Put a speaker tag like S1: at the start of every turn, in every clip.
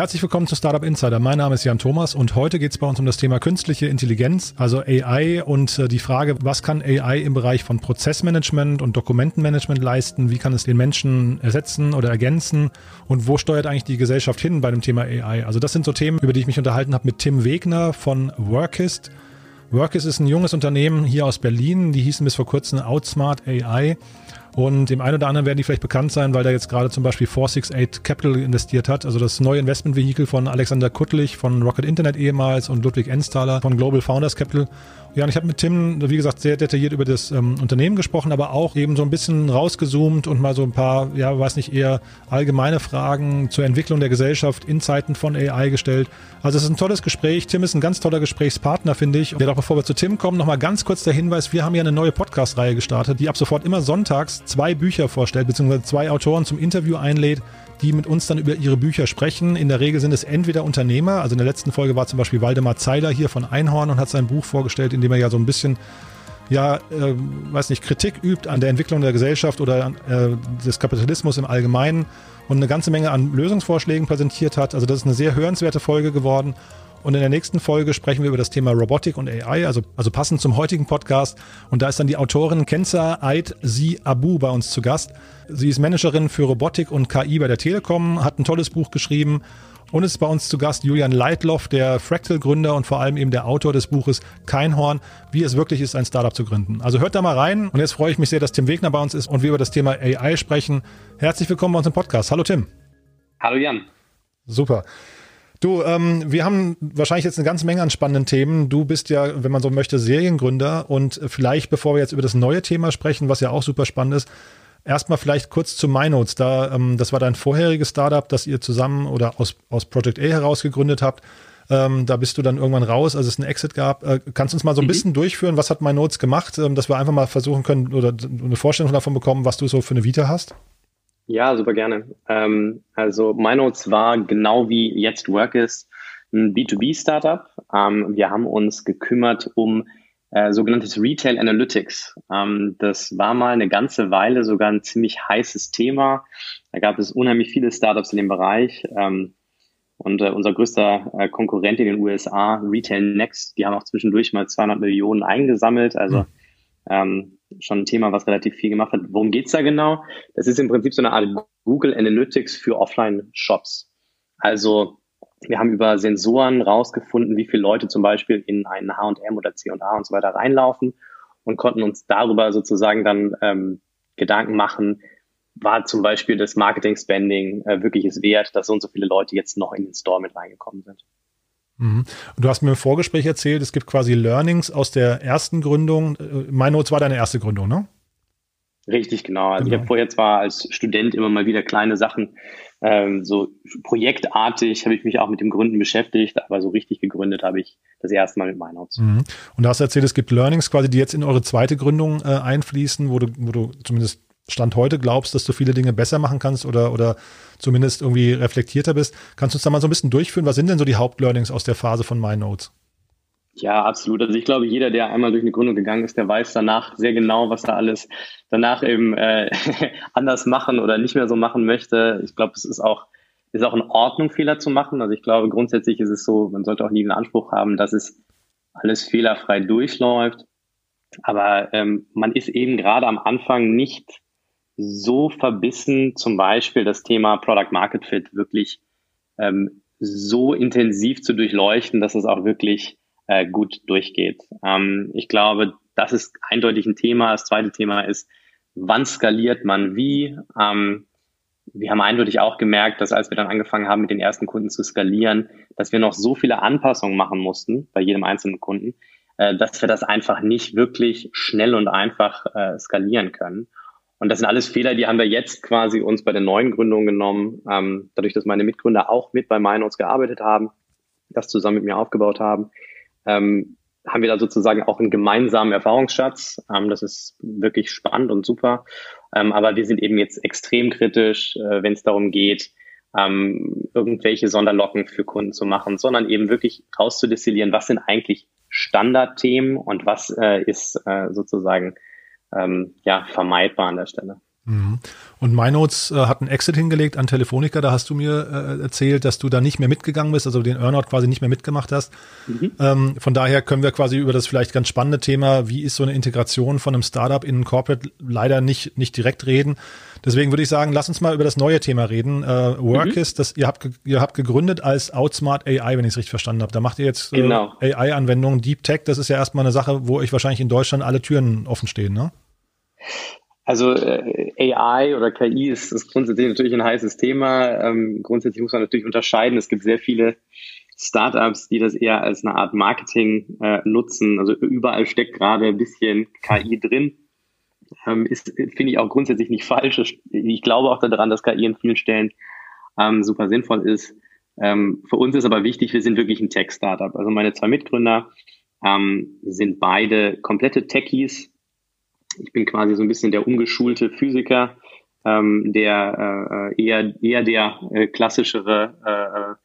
S1: Herzlich willkommen zu Startup Insider. Mein Name ist Jan Thomas und heute geht es bei uns um das Thema künstliche Intelligenz, also AI und äh, die Frage, was kann AI im Bereich von Prozessmanagement und Dokumentenmanagement leisten? Wie kann es den Menschen ersetzen oder ergänzen? Und wo steuert eigentlich die Gesellschaft hin bei dem Thema AI? Also das sind so Themen, über die ich mich unterhalten habe mit Tim Wegner von Workist. Workist ist ein junges Unternehmen hier aus Berlin. Die hießen bis vor kurzem Outsmart AI. Und dem einen oder anderen werden die vielleicht bekannt sein, weil da jetzt gerade zum Beispiel 468 Capital investiert hat, also das neue Investmentvehikel von Alexander Kuttlich von Rocket Internet ehemals und Ludwig Ensthaler von Global Founders Capital. Ja, und ich habe mit Tim, wie gesagt, sehr detailliert über das ähm, Unternehmen gesprochen, aber auch eben so ein bisschen rausgezoomt und mal so ein paar, ja, weiß nicht, eher allgemeine Fragen zur Entwicklung der Gesellschaft in Zeiten von AI gestellt. Also es ist ein tolles Gespräch. Tim ist ein ganz toller Gesprächspartner, finde ich. Ja, doch bevor wir zu Tim kommen, nochmal ganz kurz der Hinweis, wir haben ja eine neue Podcast-Reihe gestartet, die ab sofort immer sonntags zwei Bücher vorstellt, beziehungsweise zwei Autoren zum Interview einlädt, die mit uns dann über ihre Bücher sprechen. In der Regel sind es entweder Unternehmer, also in der letzten Folge war zum Beispiel Waldemar Zeiler hier von Einhorn und hat sein Buch vorgestellt, in dem er ja so ein bisschen ja, äh, weiß nicht, Kritik übt an der Entwicklung der Gesellschaft oder äh, des Kapitalismus im Allgemeinen und eine ganze Menge an Lösungsvorschlägen präsentiert hat. Also das ist eine sehr hörenswerte Folge geworden. Und in der nächsten Folge sprechen wir über das Thema Robotik und AI, also, also passend zum heutigen Podcast. Und da ist dann die Autorin Kenza Ait Si Abu bei uns zu Gast. Sie ist Managerin für Robotik und KI bei der Telekom, hat ein tolles Buch geschrieben. Und ist bei uns zu Gast Julian Leitloff, der Fractal-Gründer und vor allem eben der Autor des Buches Keinhorn, wie es wirklich ist, ein Startup zu gründen. Also hört da mal rein. Und jetzt freue ich mich sehr, dass Tim Wegner bei uns ist und wir über das Thema AI sprechen. Herzlich willkommen bei uns im Podcast. Hallo Tim.
S2: Hallo Jan.
S1: Super. Du, ähm, wir haben wahrscheinlich jetzt eine ganze Menge an spannenden Themen. Du bist ja, wenn man so möchte, Seriengründer und vielleicht, bevor wir jetzt über das neue Thema sprechen, was ja auch super spannend ist, erstmal vielleicht kurz zu MyNotes. Da, ähm, das war dein vorheriges Startup, das ihr zusammen oder aus, aus Project A heraus gegründet habt. Ähm, da bist du dann irgendwann raus, als es einen Exit gab. Äh, kannst du uns mal so ein mhm. bisschen durchführen, was hat MyNotes gemacht, ähm, dass wir einfach mal versuchen können oder eine Vorstellung davon bekommen, was du so für eine Vita hast?
S2: Ja, super gerne. Ähm, also MyNotes war genau wie jetzt Work ist ein B2B-Startup. Ähm, wir haben uns gekümmert um äh, sogenanntes Retail Analytics. Ähm, das war mal eine ganze Weile sogar ein ziemlich heißes Thema. Da gab es unheimlich viele Startups in dem Bereich. Ähm, und äh, unser größter äh, Konkurrent in den USA, Retail Next, die haben auch zwischendurch mal 200 Millionen eingesammelt. Also ähm, schon ein Thema, was relativ viel gemacht hat. Worum geht's da genau? Das ist im Prinzip so eine Art Google Analytics für Offline-Shops. Also wir haben über Sensoren rausgefunden, wie viele Leute zum Beispiel in einen H&M oder C&A und so weiter reinlaufen und konnten uns darüber sozusagen dann ähm, Gedanken machen, war zum Beispiel das Marketing-Spending äh, wirklich es wert, dass so und so viele Leute jetzt noch in den Store mit reingekommen sind.
S1: Mhm. Du hast mir im Vorgespräch erzählt, es gibt quasi Learnings aus der ersten Gründung. Äh, MyNotes war deine erste Gründung, ne?
S2: Richtig, genau. Also genau. ich habe vorher zwar als Student immer mal wieder kleine Sachen, ähm, so projektartig habe ich mich auch mit dem Gründen beschäftigt, aber so richtig gegründet habe ich das erste Mal mit MyNotes.
S1: Mhm. Und du hast erzählt, es gibt Learnings quasi, die jetzt in eure zweite Gründung äh, einfließen, wo du, wo du zumindest Stand heute glaubst, dass du viele Dinge besser machen kannst oder, oder zumindest irgendwie reflektierter bist. Kannst du uns da mal so ein bisschen durchführen? Was sind denn so die Hauptlearnings aus der Phase von MyNotes?
S2: Ja, absolut. Also ich glaube, jeder, der einmal durch eine Gründung gegangen ist, der weiß danach sehr genau, was er alles danach eben äh, anders machen oder nicht mehr so machen möchte. Ich glaube, es ist auch, ist auch in Ordnung, Fehler zu machen. Also ich glaube, grundsätzlich ist es so, man sollte auch nie den Anspruch haben, dass es alles fehlerfrei durchläuft. Aber ähm, man ist eben gerade am Anfang nicht so verbissen, zum Beispiel das Thema Product Market Fit wirklich ähm, so intensiv zu durchleuchten, dass es auch wirklich äh, gut durchgeht. Ähm, ich glaube, das ist eindeutig ein Thema. Das zweite Thema ist, wann skaliert man wie? Ähm, wir haben eindeutig auch gemerkt, dass als wir dann angefangen haben, mit den ersten Kunden zu skalieren, dass wir noch so viele Anpassungen machen mussten bei jedem einzelnen Kunden, äh, dass wir das einfach nicht wirklich schnell und einfach äh, skalieren können. Und das sind alles Fehler, die haben wir jetzt quasi uns bei der neuen Gründung genommen, ähm, dadurch, dass meine Mitgründer auch mit bei MyNotes gearbeitet haben, das zusammen mit mir aufgebaut haben, ähm, haben wir da sozusagen auch einen gemeinsamen Erfahrungsschatz. Ähm, das ist wirklich spannend und super. Ähm, aber wir sind eben jetzt extrem kritisch, äh, wenn es darum geht, ähm, irgendwelche Sonderlocken für Kunden zu machen, sondern eben wirklich rauszudestillieren, was sind eigentlich Standardthemen und was äh, ist äh, sozusagen ähm, ja, vermeidbar an der Stelle.
S1: Mhm. Und MyNotes äh, hat einen Exit hingelegt an Telefonica. Da hast du mir äh, erzählt, dass du da nicht mehr mitgegangen bist, also den Earnout quasi nicht mehr mitgemacht hast. Mhm. Ähm, von daher können wir quasi über das vielleicht ganz spannende Thema, wie ist so eine Integration von einem Startup in ein Corporate, leider nicht, nicht direkt reden. Deswegen würde ich sagen, lass uns mal über das neue Thema reden. Äh, Workist, mhm. das ihr habt, ihr habt gegründet als Outsmart AI, wenn ich es richtig verstanden habe. Da macht ihr jetzt äh, genau. AI-Anwendungen, Deep Tech. Das ist ja erstmal eine Sache, wo euch wahrscheinlich in Deutschland alle Türen offen stehen, ne?
S2: Also äh, AI oder KI ist, ist grundsätzlich natürlich ein heißes Thema. Ähm, grundsätzlich muss man natürlich unterscheiden. Es gibt sehr viele Startups, die das eher als eine Art Marketing äh, nutzen. Also überall steckt gerade ein bisschen KI drin. Ähm, ist, finde ich auch grundsätzlich nicht falsch. Ich glaube auch daran, dass KI an vielen Stellen ähm, super sinnvoll ist. Ähm, für uns ist aber wichtig, wir sind wirklich ein Tech-Startup. Also meine zwei Mitgründer ähm, sind beide komplette Techies, ich bin quasi so ein bisschen der umgeschulte Physiker, ähm, der äh, eher, eher der äh, klassischere,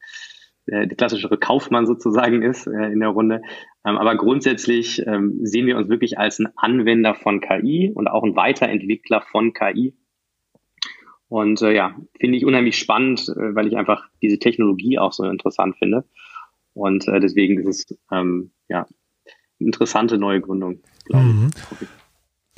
S2: äh, äh, der klassischere Kaufmann sozusagen ist äh, in der Runde. Ähm, aber grundsätzlich ähm, sehen wir uns wirklich als ein Anwender von KI und auch ein Weiterentwickler von KI. Und äh, ja, finde ich unheimlich spannend, äh, weil ich einfach diese Technologie auch so interessant finde. Und äh, deswegen ist es ähm, ja interessante neue Gründung, glaube mhm.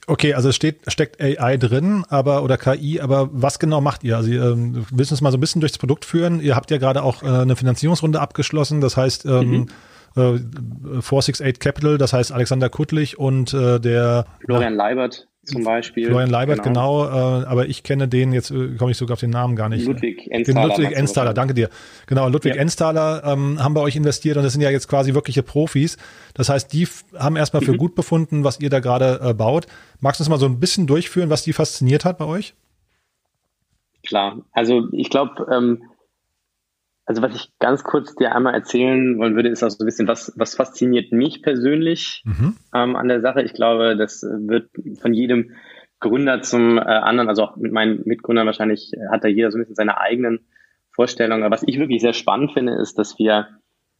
S1: Okay, also es steht, steckt AI drin, aber oder KI, aber was genau macht ihr? Also ihr ähm, willst uns mal so ein bisschen durchs Produkt führen. Ihr habt ja gerade auch äh, eine Finanzierungsrunde abgeschlossen, das heißt ähm, mhm. äh, 468 Capital, das heißt Alexander Kuttlich und äh, der
S2: Florian Leibert zum Beispiel.
S1: Florian Leibert, genau. genau äh, aber ich kenne den, jetzt äh, komme ich sogar auf den Namen gar nicht.
S2: Ludwig Ensthaler.
S1: Den Ludwig Ensthaler, danke dir. Genau, Ludwig ja. Ensthaler ähm, haben bei euch investiert und das sind ja jetzt quasi wirkliche Profis. Das heißt, die haben erstmal für mhm. gut befunden, was ihr da gerade äh, baut. Magst du uns mal so ein bisschen durchführen, was die fasziniert hat bei euch?
S2: Klar, also ich glaube, ähm, also was ich ganz kurz dir einmal erzählen wollen würde, ist auch so ein bisschen, was, was fasziniert mich persönlich mhm. ähm, an der Sache. Ich glaube, das wird von jedem Gründer zum äh, anderen, also auch mit meinen Mitgründern wahrscheinlich, äh, hat da jeder so ein bisschen seine eigenen Vorstellungen. Aber was ich wirklich sehr spannend finde, ist, dass wir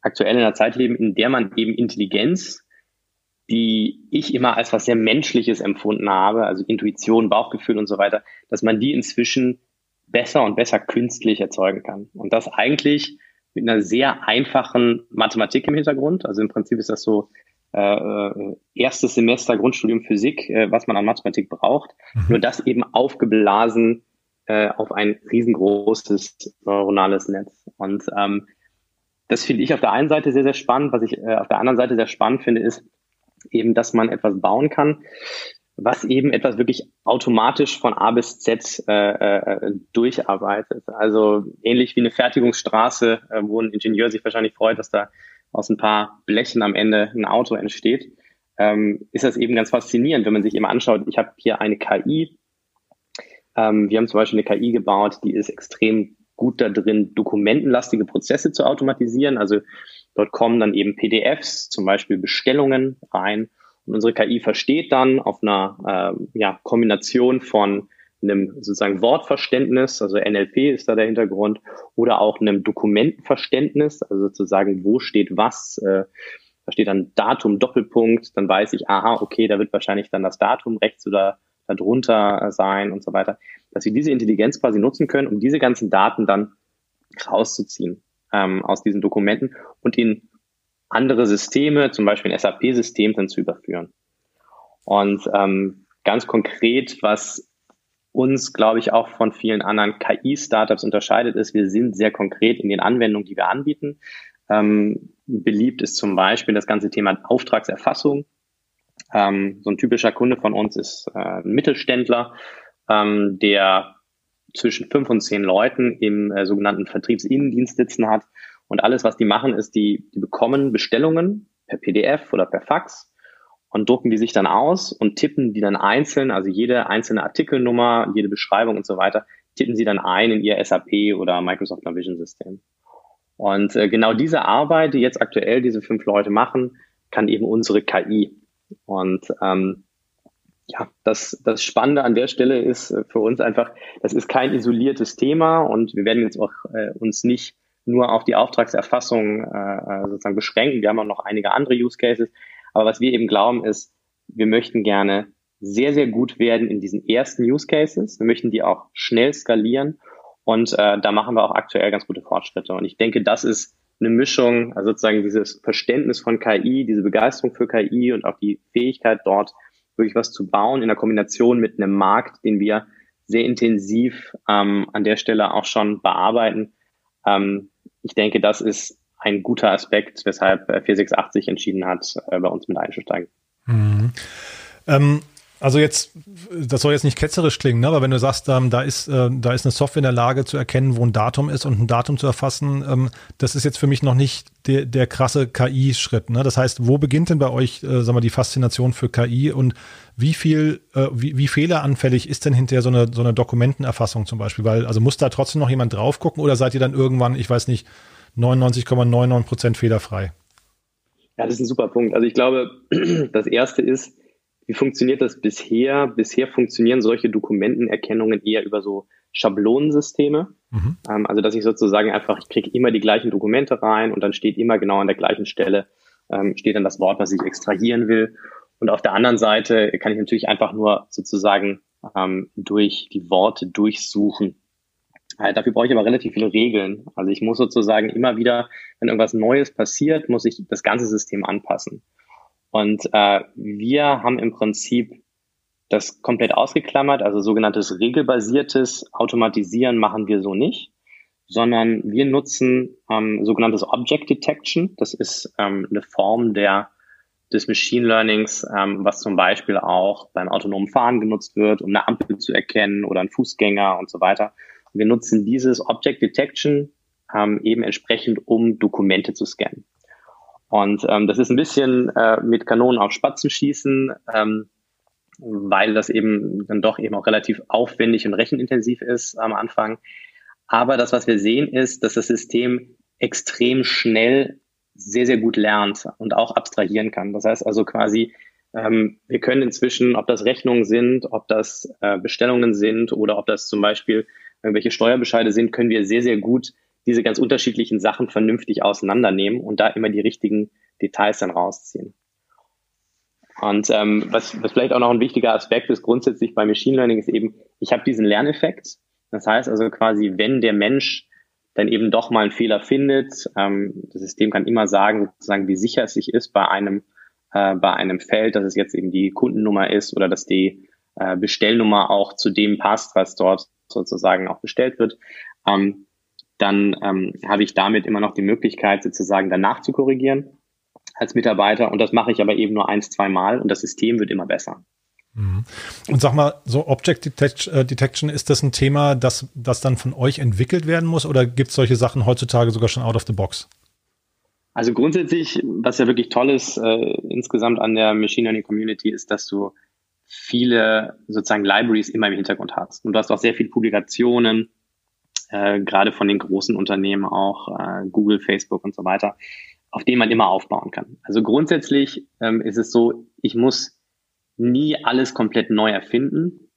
S2: aktuell in einer Zeit leben, in der man eben Intelligenz, die ich immer als was sehr Menschliches empfunden habe, also Intuition, Bauchgefühl und so weiter, dass man die inzwischen besser und besser künstlich erzeugen kann. Und das eigentlich mit einer sehr einfachen Mathematik im Hintergrund. Also im Prinzip ist das so äh, äh, erstes Semester Grundstudium Physik, äh, was man an Mathematik braucht. Mhm. Nur das eben aufgeblasen äh, auf ein riesengroßes neuronales Netz. Und ähm, das finde ich auf der einen Seite sehr, sehr spannend. Was ich äh, auf der anderen Seite sehr spannend finde, ist eben, dass man etwas bauen kann, was eben etwas wirklich automatisch von A bis Z äh, äh, durcharbeitet. Also ähnlich wie eine Fertigungsstraße, äh, wo ein Ingenieur sich wahrscheinlich freut, dass da aus ein paar Blechen am Ende ein Auto entsteht, ähm, ist das eben ganz faszinierend, wenn man sich eben anschaut, ich habe hier eine KI, ähm, wir haben zum Beispiel eine KI gebaut, die ist extrem gut da drin, dokumentenlastige Prozesse zu automatisieren. Also dort kommen dann eben PDFs, zum Beispiel Bestellungen rein und unsere KI versteht dann auf einer äh, ja, Kombination von einem sozusagen Wortverständnis, also NLP ist da der Hintergrund, oder auch einem Dokumentenverständnis, also sozusagen, wo steht was, äh, da steht dann Datum, Doppelpunkt, dann weiß ich, aha, okay, da wird wahrscheinlich dann das Datum rechts oder darunter sein und so weiter, dass wir diese Intelligenz quasi nutzen können, um diese ganzen Daten dann rauszuziehen ähm, aus diesen Dokumenten und in andere Systeme, zum Beispiel ein SAP-System, dann zu überführen. Und ähm, ganz konkret, was uns, glaube ich, auch von vielen anderen KI-Startups unterscheidet, ist, wir sind sehr konkret in den Anwendungen, die wir anbieten. Ähm, beliebt ist zum Beispiel das ganze Thema Auftragserfassung. Ähm, so ein typischer Kunde von uns ist äh, ein Mittelständler, ähm, der zwischen fünf und zehn Leuten im äh, sogenannten Vertriebsinnendienst sitzen hat und alles, was die machen, ist, die, die bekommen Bestellungen per PDF oder per Fax und drucken die sich dann aus und tippen die dann einzeln, also jede einzelne Artikelnummer, jede Beschreibung und so weiter, tippen sie dann ein in ihr SAP oder Microsoft Navision System. Und äh, genau diese Arbeit, die jetzt aktuell diese fünf Leute machen, kann eben unsere KI. Und ähm, ja, das, das Spannende an der Stelle ist äh, für uns einfach, das ist kein isoliertes Thema und wir werden jetzt auch äh, uns nicht nur auf die Auftragserfassung äh, äh, sozusagen beschränken. Wir haben auch noch einige andere Use Cases. Aber was wir eben glauben ist, wir möchten gerne sehr, sehr gut werden in diesen ersten Use Cases. Wir möchten die auch schnell skalieren und äh, da machen wir auch aktuell ganz gute Fortschritte. Und ich denke, das ist eine Mischung, also sozusagen dieses Verständnis von KI, diese Begeisterung für KI und auch die Fähigkeit dort wirklich was zu bauen in der Kombination mit einem Markt, den wir sehr intensiv ähm, an der Stelle auch schon bearbeiten. Ähm, ich denke, das ist ein guter Aspekt, weshalb 4680 entschieden hat, äh, bei uns mit einzusteigen. Mhm.
S1: Ähm, also jetzt, das soll jetzt nicht ketzerisch klingen, ne? aber wenn du sagst, ähm, da ist äh, da ist eine Software in der Lage zu erkennen, wo ein Datum ist und ein Datum zu erfassen, ähm, das ist jetzt für mich noch nicht der, der krasse KI-Schritt. Ne? Das heißt, wo beginnt denn bei euch, äh, sagen wir, die Faszination für KI und wie viel, äh, wie, wie fehleranfällig ist denn hinterher so eine so eine Dokumentenerfassung zum Beispiel? Weil also muss da trotzdem noch jemand drauf gucken oder seid ihr dann irgendwann, ich weiß nicht, 99,99 Prozent ,99 fehlerfrei?
S2: Ja, das ist ein super Punkt. Also ich glaube, das erste ist wie funktioniert das bisher? Bisher funktionieren solche Dokumentenerkennungen eher über so Schablonensysteme. Mhm. Ähm, also dass ich sozusagen einfach, ich kriege immer die gleichen Dokumente rein und dann steht immer genau an der gleichen Stelle, ähm, steht dann das Wort, was ich extrahieren will. Und auf der anderen Seite kann ich natürlich einfach nur sozusagen ähm, durch die Worte durchsuchen. Äh, dafür brauche ich aber relativ viele Regeln. Also ich muss sozusagen immer wieder, wenn irgendwas Neues passiert, muss ich das ganze System anpassen. Und äh, wir haben im Prinzip das komplett ausgeklammert, also sogenanntes regelbasiertes Automatisieren machen wir so nicht, sondern wir nutzen ähm, sogenanntes Object Detection. Das ist ähm, eine Form der des Machine Learnings, ähm, was zum Beispiel auch beim autonomen Fahren genutzt wird, um eine Ampel zu erkennen oder einen Fußgänger und so weiter. Wir nutzen dieses Object Detection ähm, eben entsprechend, um Dokumente zu scannen. Und ähm, das ist ein bisschen äh, mit Kanonen auf Spatzen schießen, ähm, weil das eben dann doch eben auch relativ aufwendig und rechenintensiv ist am Anfang. Aber das, was wir sehen, ist, dass das System extrem schnell sehr, sehr gut lernt und auch abstrahieren kann. Das heißt also quasi, ähm, wir können inzwischen, ob das Rechnungen sind, ob das äh, Bestellungen sind oder ob das zum Beispiel irgendwelche Steuerbescheide sind, können wir sehr, sehr gut diese ganz unterschiedlichen Sachen vernünftig auseinandernehmen und da immer die richtigen Details dann rausziehen. Und ähm, was, was vielleicht auch noch ein wichtiger Aspekt ist grundsätzlich bei Machine Learning ist eben, ich habe diesen Lerneffekt. Das heißt also quasi, wenn der Mensch dann eben doch mal einen Fehler findet, ähm, das System kann immer sagen, sozusagen, wie sicher es sich ist bei einem äh, bei einem Feld, dass es jetzt eben die Kundennummer ist oder dass die äh, Bestellnummer auch zu dem passt, was dort sozusagen auch bestellt wird. Ähm, dann ähm, habe ich damit immer noch die Möglichkeit, sozusagen danach zu korrigieren als Mitarbeiter. Und das mache ich aber eben nur eins, zwei Mal und das System wird immer besser.
S1: Mhm. Und sag mal, so Object äh, Detection, ist das ein Thema, das, das dann von euch entwickelt werden muss oder gibt es solche Sachen heutzutage sogar schon out of the box?
S2: Also grundsätzlich, was ja wirklich toll ist äh, insgesamt an der Machine Learning Community, ist, dass du viele sozusagen Libraries immer im Hintergrund hast. Und du hast auch sehr viele Publikationen, äh, gerade von den großen Unternehmen auch, äh, Google, Facebook und so weiter, auf denen man immer aufbauen kann. Also grundsätzlich ähm, ist es so, ich muss nie alles komplett neu erfinden,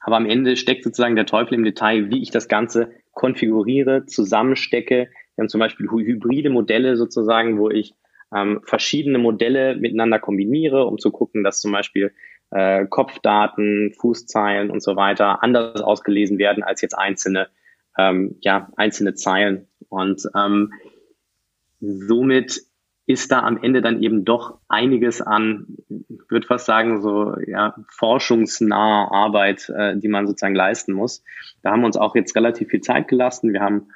S2: aber am Ende steckt sozusagen der Teufel im Detail, wie ich das Ganze konfiguriere, zusammenstecke. Wir haben zum Beispiel hybride Modelle sozusagen, wo ich ähm, verschiedene Modelle miteinander kombiniere, um zu gucken, dass zum Beispiel äh, Kopfdaten, Fußzeilen und so weiter anders ausgelesen werden als jetzt einzelne ähm, ja, einzelne Zeilen. Und ähm, somit ist da am Ende dann eben doch einiges an, ich würde fast sagen, so ja, forschungsnahe Arbeit, äh, die man sozusagen leisten muss. Da haben wir uns auch jetzt relativ viel Zeit gelassen. Wir haben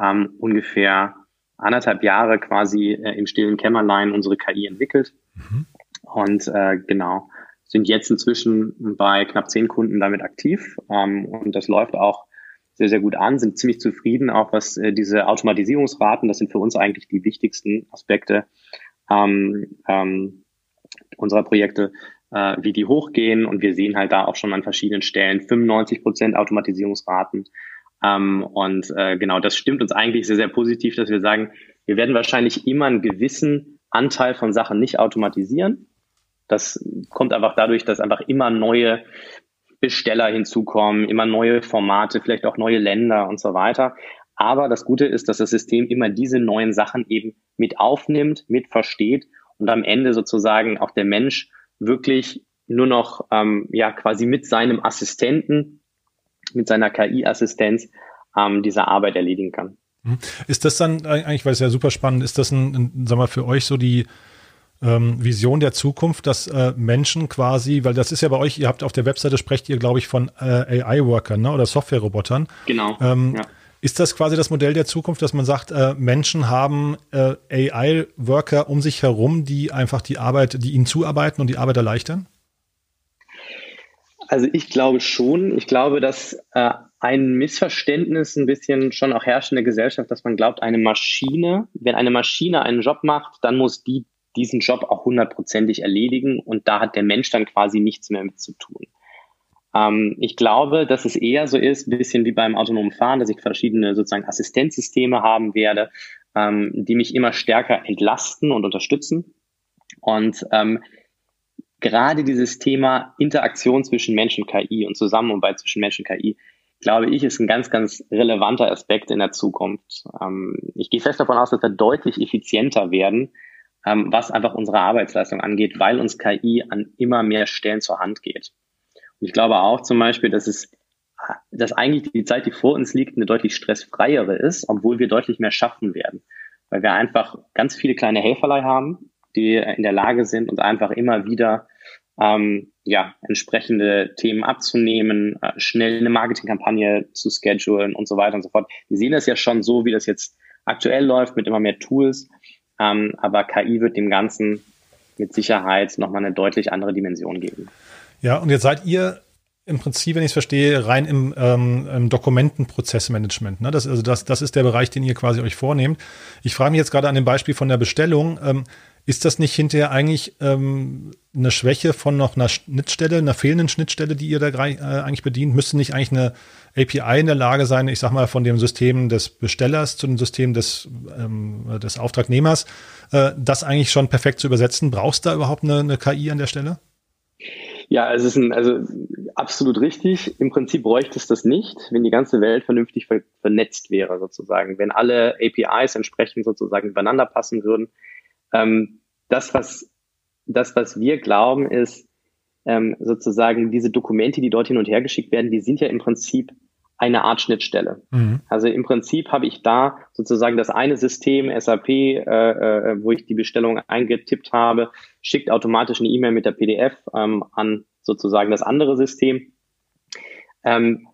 S2: ähm, ungefähr anderthalb Jahre quasi äh, im stillen Kämmerlein unsere KI entwickelt. Mhm. Und äh, genau, sind jetzt inzwischen bei knapp zehn Kunden damit aktiv. Ähm, und das läuft auch sehr, sehr gut an, sind ziemlich zufrieden, auch was äh, diese Automatisierungsraten, das sind für uns eigentlich die wichtigsten Aspekte ähm, ähm, unserer Projekte, äh, wie die hochgehen. Und wir sehen halt da auch schon an verschiedenen Stellen 95 Prozent Automatisierungsraten. Ähm, und äh, genau, das stimmt uns eigentlich sehr, sehr positiv, dass wir sagen, wir werden wahrscheinlich immer einen gewissen Anteil von Sachen nicht automatisieren. Das kommt einfach dadurch, dass einfach immer neue Besteller hinzukommen, immer neue Formate, vielleicht auch neue Länder und so weiter. Aber das Gute ist, dass das System immer diese neuen Sachen eben mit aufnimmt, mit versteht und am Ende sozusagen auch der Mensch wirklich nur noch ähm, ja quasi mit seinem Assistenten, mit seiner KI-Assistenz ähm, diese Arbeit erledigen kann.
S1: Mhm. Ist das dann eigentlich, weil es ja super spannend ist, das ein, ein sag mal, für euch so die ähm, Vision der Zukunft, dass äh, Menschen quasi, weil das ist ja bei euch, ihr habt auf der Webseite sprecht ihr, glaube ich, von äh, AI-Workern ne, oder Software-Robotern.
S2: Genau.
S1: Ähm, ja. Ist das quasi das Modell der Zukunft, dass man sagt, äh, Menschen haben äh, AI-Worker um sich herum, die einfach die Arbeit, die ihnen zuarbeiten und die Arbeit erleichtern?
S2: Also ich glaube schon. Ich glaube, dass äh, ein Missverständnis ein bisschen schon auch herrscht in der Gesellschaft, dass man glaubt, eine Maschine, wenn eine Maschine einen Job macht, dann muss die diesen Job auch hundertprozentig erledigen und da hat der Mensch dann quasi nichts mehr mit zu tun. Ähm, ich glaube, dass es eher so ist, ein bisschen wie beim autonomen Fahren, dass ich verschiedene sozusagen Assistenzsysteme haben werde, ähm, die mich immer stärker entlasten und unterstützen. Und ähm, gerade dieses Thema Interaktion zwischen Mensch und KI und Zusammenarbeit zwischen Mensch und KI, glaube ich, ist ein ganz, ganz relevanter Aspekt in der Zukunft. Ähm, ich gehe fest davon aus, dass wir deutlich effizienter werden, ähm, was einfach unsere Arbeitsleistung angeht, weil uns KI an immer mehr Stellen zur Hand geht. Und ich glaube auch zum Beispiel, dass es dass eigentlich die Zeit, die vor uns liegt, eine deutlich stressfreiere ist, obwohl wir deutlich mehr schaffen werden. Weil wir einfach ganz viele kleine Helferlei haben, die in der Lage sind, uns einfach immer wieder ähm, ja, entsprechende Themen abzunehmen, äh, schnell eine Marketingkampagne zu schedulen und so weiter und so fort. Wir sehen das ja schon so, wie das jetzt aktuell läuft mit immer mehr Tools. Ähm, aber KI wird dem Ganzen mit Sicherheit nochmal eine deutlich andere Dimension geben.
S1: Ja, und jetzt seid ihr im Prinzip, wenn ich es verstehe, rein im, ähm, im Dokumentenprozessmanagement. Ne? Das, also das, das ist der Bereich, den ihr quasi euch vornehmt. Ich frage mich jetzt gerade an dem Beispiel von der Bestellung. Ähm, ist das nicht hinterher eigentlich ähm, eine Schwäche von noch einer Schnittstelle, einer fehlenden Schnittstelle, die ihr da äh, eigentlich bedient? Müsste nicht eigentlich eine API in der Lage sein, ich sag mal, von dem System des Bestellers zu dem System des, ähm, des Auftragnehmers, äh, das eigentlich schon perfekt zu übersetzen? Brauchst du da überhaupt eine, eine KI an der Stelle?
S2: Ja, es ist ein, also absolut richtig. Im Prinzip bräuchte es das nicht, wenn die ganze Welt vernünftig ver vernetzt wäre, sozusagen. Wenn alle APIs entsprechend sozusagen übereinander passen würden. Ähm, das, was, das, was wir glauben, ist, ähm, sozusagen diese Dokumente, die dort hin und her geschickt werden, die sind ja im Prinzip eine Art Schnittstelle. Mhm. Also im Prinzip habe ich da sozusagen das eine System SAP, äh, äh, wo ich die Bestellung eingetippt habe, schickt automatisch eine E-Mail mit der PDF ähm, an sozusagen das andere System. Ähm,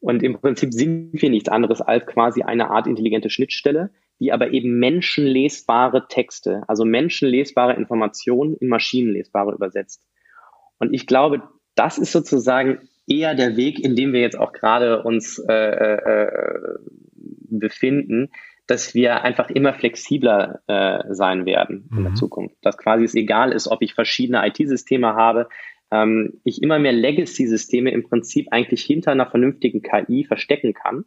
S2: und im Prinzip sind wir nichts anderes als quasi eine Art intelligente Schnittstelle, die aber eben menschenlesbare Texte, also menschenlesbare Informationen in maschinenlesbare übersetzt. Und ich glaube, das ist sozusagen eher der Weg, in dem wir jetzt auch gerade uns äh, äh, befinden, dass wir einfach immer flexibler äh, sein werden in der mhm. Zukunft. Dass quasi es egal ist, ob ich verschiedene IT-Systeme habe, ähm, ich immer mehr Legacy-Systeme im Prinzip eigentlich hinter einer vernünftigen KI verstecken kann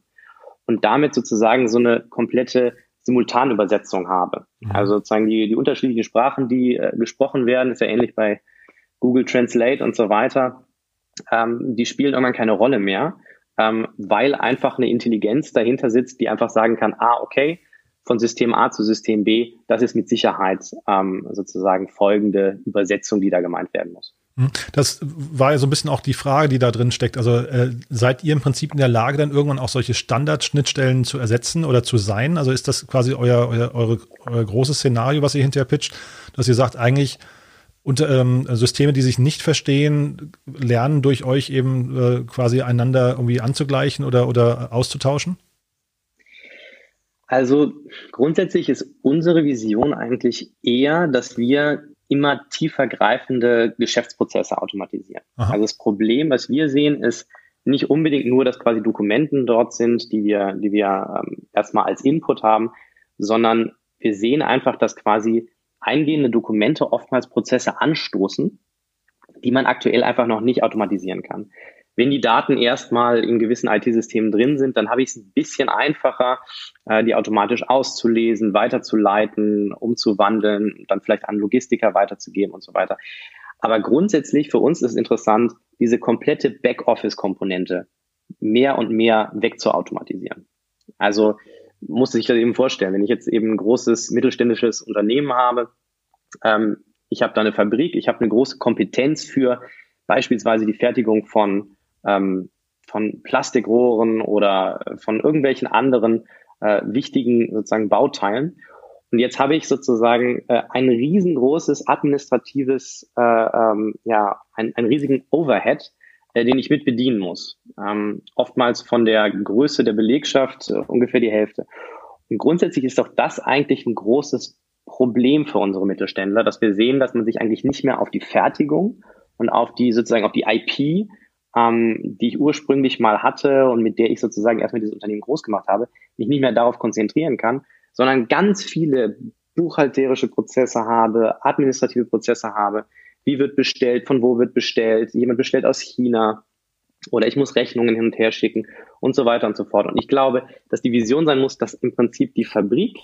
S2: und damit sozusagen so eine komplette Simultanübersetzung habe. Mhm. Also sozusagen die, die unterschiedlichen Sprachen, die äh, gesprochen werden, ist ja ähnlich bei Google Translate und so weiter ähm, die spielen irgendwann keine Rolle mehr, ähm, weil einfach eine Intelligenz dahinter sitzt, die einfach sagen kann, ah, okay, von System A zu System B, das ist mit Sicherheit ähm, sozusagen folgende Übersetzung, die da gemeint werden muss.
S1: Hm. Das war ja so ein bisschen auch die Frage, die da drin steckt. Also äh, seid ihr im Prinzip in der Lage, dann irgendwann auch solche Standardschnittstellen zu ersetzen oder zu sein? Also ist das quasi euer, euer, eure, euer großes Szenario, was ihr hinterher pitcht, dass ihr sagt, eigentlich und ähm, Systeme, die sich nicht verstehen, lernen durch euch eben äh, quasi einander irgendwie anzugleichen oder, oder auszutauschen?
S2: Also grundsätzlich ist unsere Vision eigentlich eher, dass wir immer tiefer greifende Geschäftsprozesse automatisieren. Aha. Also das Problem, was wir sehen, ist nicht unbedingt nur, dass quasi Dokumenten dort sind, die wir, die wir ähm, erstmal als Input haben, sondern wir sehen einfach, dass quasi eingehende Dokumente oftmals Prozesse anstoßen, die man aktuell einfach noch nicht automatisieren kann. Wenn die Daten erstmal in gewissen IT-Systemen drin sind, dann habe ich es ein bisschen einfacher, äh, die automatisch auszulesen, weiterzuleiten, umzuwandeln, dann vielleicht an Logistiker weiterzugeben und so weiter. Aber grundsätzlich für uns ist interessant, diese komplette Backoffice-Komponente mehr und mehr wegzuautomatisieren. Also muss sich das eben vorstellen. Wenn ich jetzt eben ein großes mittelständisches Unternehmen habe, ähm, Ich habe da eine Fabrik, ich habe eine große Kompetenz für beispielsweise die Fertigung von, ähm, von Plastikrohren oder von irgendwelchen anderen äh, wichtigen sozusagen Bauteilen. Und jetzt habe ich sozusagen äh, ein riesengroßes administratives, äh, ähm, ja, ein, einen riesigen Overhead, äh, den ich mit bedienen muss. Ähm, oftmals von der Größe der Belegschaft äh, ungefähr die Hälfte. Und grundsätzlich ist doch das eigentlich ein großes Problem für unsere Mittelständler, dass wir sehen, dass man sich eigentlich nicht mehr auf die Fertigung und auf die sozusagen auf die IP, ähm, die ich ursprünglich mal hatte und mit der ich sozusagen erstmal dieses Unternehmen groß gemacht habe, mich nicht mehr darauf konzentrieren kann, sondern ganz viele buchhalterische Prozesse habe, administrative Prozesse habe. Wie wird bestellt, von wo wird bestellt, jemand bestellt aus China oder ich muss Rechnungen hin und her schicken und so weiter und so fort. Und ich glaube, dass die Vision sein muss, dass im Prinzip die Fabrik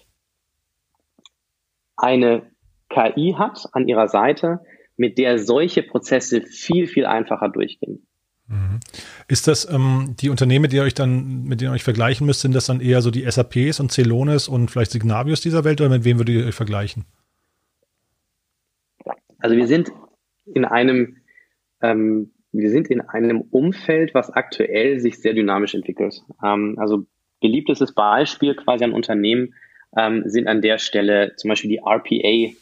S2: eine KI hat an ihrer Seite, mit der solche Prozesse viel, viel einfacher durchgehen.
S1: Mhm. Ist das ähm, die Unternehmen, die ihr euch dann, mit denen ihr euch vergleichen müsst, sind das dann eher so die SAPs und Celones und vielleicht Signavius dieser Welt oder mit wem würdet ihr euch vergleichen?
S2: Also wir sind in einem, ähm, wir sind in einem Umfeld, was aktuell sich sehr dynamisch entwickelt. Ähm, also beliebtestes Beispiel quasi an Unternehmen ähm, sind an der Stelle zum Beispiel die RPA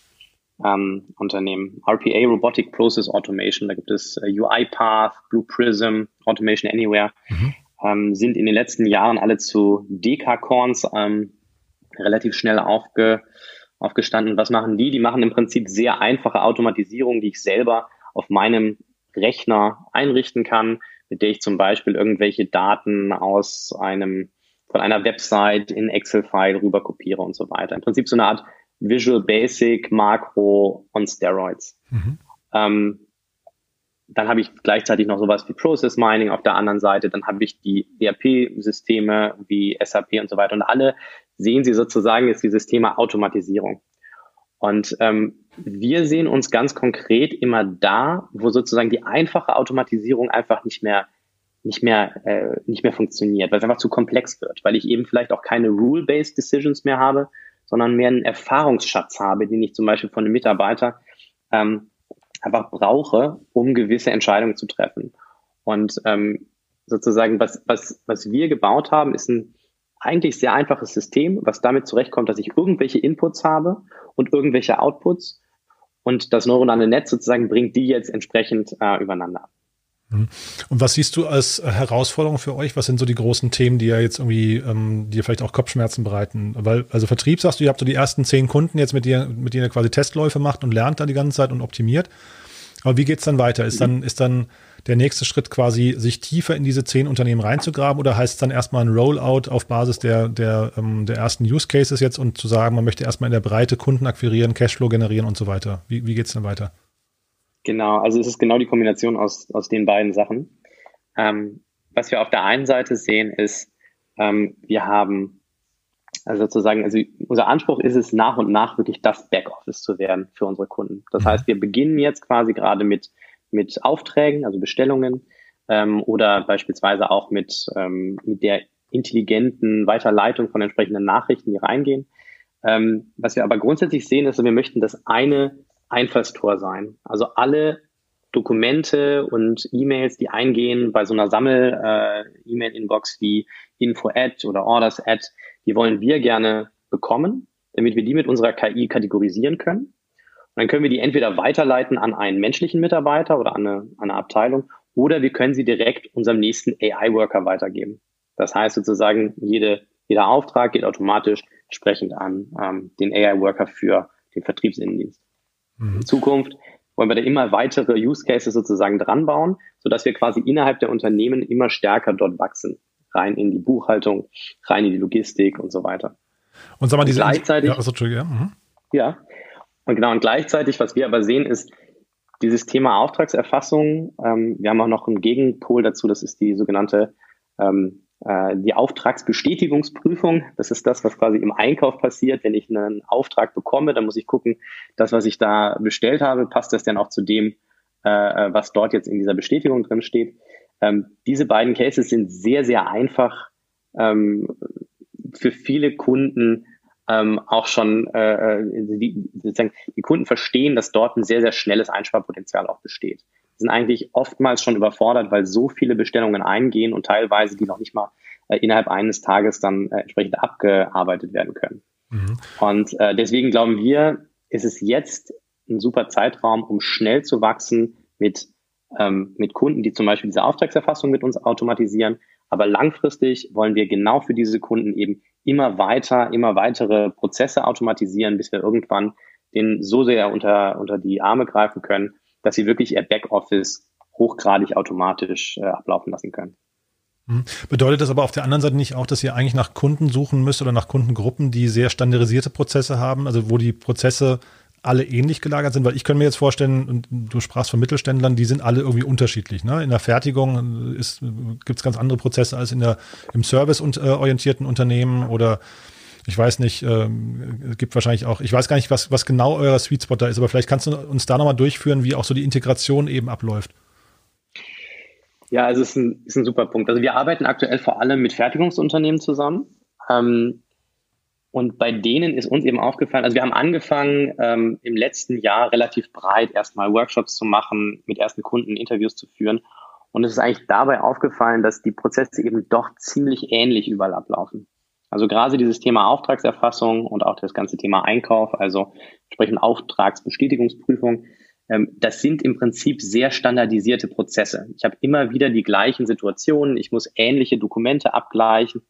S2: ähm, Unternehmen. RPA, Robotic Process Automation, da gibt es äh, UiPath, Blue Prism, Automation Anywhere, mhm. ähm, sind in den letzten Jahren alle zu Dekacorns ähm, relativ schnell aufge, aufgestanden. Was machen die? Die machen im Prinzip sehr einfache Automatisierung, die ich selber auf meinem Rechner einrichten kann, mit der ich zum Beispiel irgendwelche Daten aus einem von einer Website in Excel-File rüber kopiere und so weiter. Im Prinzip so eine Art Visual Basic Makro on Steroids. Mhm. Ähm, dann habe ich gleichzeitig noch sowas wie Process Mining auf der anderen Seite. Dann habe ich die ERP-Systeme wie SAP und so weiter. Und alle sehen Sie sozusagen jetzt dieses Thema Automatisierung. Und ähm, wir sehen uns ganz konkret immer da, wo sozusagen die einfache Automatisierung einfach nicht mehr nicht mehr äh, nicht mehr funktioniert, weil es einfach zu komplex wird, weil ich eben vielleicht auch keine Rule-based Decisions mehr habe, sondern mehr einen Erfahrungsschatz habe, den ich zum Beispiel von einem Mitarbeiter ähm, einfach brauche, um gewisse Entscheidungen zu treffen. Und ähm, sozusagen, was, was, was wir gebaut haben, ist ein eigentlich sehr einfaches System, was damit zurechtkommt, dass ich irgendwelche Inputs habe und irgendwelche Outputs und das neuronale Netz sozusagen bringt die jetzt entsprechend äh, übereinander.
S1: Mhm. Und was siehst du als Herausforderung für euch? Was sind so die großen Themen, die ja jetzt irgendwie, ähm, dir vielleicht auch Kopfschmerzen bereiten? Weil, also Vertrieb sagst du, ihr habt so die ersten zehn Kunden jetzt, mit, dir, mit denen ihr quasi Testläufe macht und lernt da die ganze Zeit und optimiert. Aber wie geht's dann weiter? Ist dann, ist dann der nächste Schritt quasi, sich tiefer in diese zehn Unternehmen reinzugraben oder heißt es dann erstmal ein Rollout auf Basis der, der, ähm, der ersten Use Cases jetzt und zu sagen, man möchte erstmal in der Breite Kunden akquirieren, Cashflow generieren und so weiter? Wie, wie geht's dann weiter?
S2: Genau, also es ist genau die Kombination aus, aus den beiden Sachen. Ähm, was wir auf der einen Seite sehen, ist, ähm, wir haben also sozusagen, also unser Anspruch ist es, nach und nach wirklich das Backoffice zu werden für unsere Kunden. Das heißt, wir beginnen jetzt quasi gerade mit, mit Aufträgen, also Bestellungen ähm, oder beispielsweise auch mit, ähm, mit der intelligenten Weiterleitung von entsprechenden Nachrichten, die reingehen. Ähm, was wir aber grundsätzlich sehen, ist, wir möchten das eine Einfallstor sein. Also alle Dokumente und E-Mails, die eingehen bei so einer Sammel-E-Mail-Inbox äh, wie Info-Ad oder Orders-Ad, die wollen wir gerne bekommen, damit wir die mit unserer KI kategorisieren können. Und dann können wir die entweder weiterleiten an einen menschlichen Mitarbeiter oder an eine, eine Abteilung oder wir können sie direkt unserem nächsten AI-Worker weitergeben. Das heißt sozusagen, jede, jeder Auftrag geht automatisch entsprechend an ähm, den AI-Worker für den Vertriebsinnendienst. Mhm. In Zukunft wollen wir da immer weitere Use Cases sozusagen dran bauen, sodass wir quasi innerhalb der Unternehmen immer stärker dort wachsen. Rein in die Buchhaltung, rein in die Logistik und so weiter.
S1: Und sag mal, diese
S2: gleichzeitig, ja, also, ja. Mhm. ja, und genau, und gleichzeitig, was wir aber sehen, ist dieses Thema Auftragserfassung. Ähm, wir haben auch noch einen Gegenpol dazu, das ist die sogenannte ähm, äh, die Auftragsbestätigungsprüfung, das ist das, was quasi im Einkauf passiert. Wenn ich einen Auftrag bekomme, dann muss ich gucken, das, was ich da bestellt habe, passt das denn auch zu dem, äh, äh, was dort jetzt in dieser Bestätigung drin steht. Ähm, diese beiden Cases sind sehr, sehr einfach ähm, für viele Kunden ähm, auch schon äh, äh, die, sozusagen die Kunden verstehen, dass dort ein sehr, sehr schnelles Einsparpotenzial auch besteht. Sind eigentlich oftmals schon überfordert, weil so viele Bestellungen eingehen und teilweise die noch nicht mal äh, innerhalb eines Tages dann äh, entsprechend abgearbeitet werden können. Mhm. Und äh, deswegen glauben wir, ist es jetzt ein super Zeitraum, um schnell zu wachsen mit, ähm, mit Kunden, die zum Beispiel diese Auftragserfassung mit uns automatisieren. Aber langfristig wollen wir genau für diese Kunden eben immer weiter, immer weitere Prozesse automatisieren, bis wir irgendwann den so sehr unter, unter die Arme greifen können, dass sie wirklich ihr Backoffice hochgradig automatisch äh, ablaufen lassen können.
S1: Mhm. Bedeutet das aber auf der anderen Seite nicht auch, dass ihr eigentlich nach Kunden suchen müsst oder nach Kundengruppen, die sehr standardisierte Prozesse haben, also wo die Prozesse alle ähnlich gelagert sind? Weil ich könnte mir jetzt vorstellen, und du sprachst von Mittelständlern, die sind alle irgendwie unterschiedlich. Ne? In der Fertigung gibt es ganz andere Prozesse als in der, im serviceorientierten Unternehmen oder ich weiß nicht, ähm, gibt wahrscheinlich auch, ich weiß gar nicht, was, was genau euer Sweet Spot da ist, aber vielleicht kannst du uns da nochmal durchführen, wie auch so die Integration eben abläuft.
S2: Ja, also es ist ein, ist ein super Punkt. Also wir arbeiten aktuell vor allem mit Fertigungsunternehmen zusammen. Ähm, und bei denen ist uns eben aufgefallen, also wir haben angefangen, ähm, im letzten Jahr relativ breit erstmal Workshops zu machen, mit ersten Kunden Interviews zu führen. Und es ist eigentlich dabei aufgefallen, dass die Prozesse eben doch ziemlich ähnlich überall ablaufen. Also gerade dieses Thema Auftragserfassung und auch das ganze Thema Einkauf, also entsprechend Auftragsbestätigungsprüfung, ähm, das sind im Prinzip sehr standardisierte Prozesse. Ich habe immer wieder die gleichen Situationen, ich muss ähnliche Dokumente abgleichen,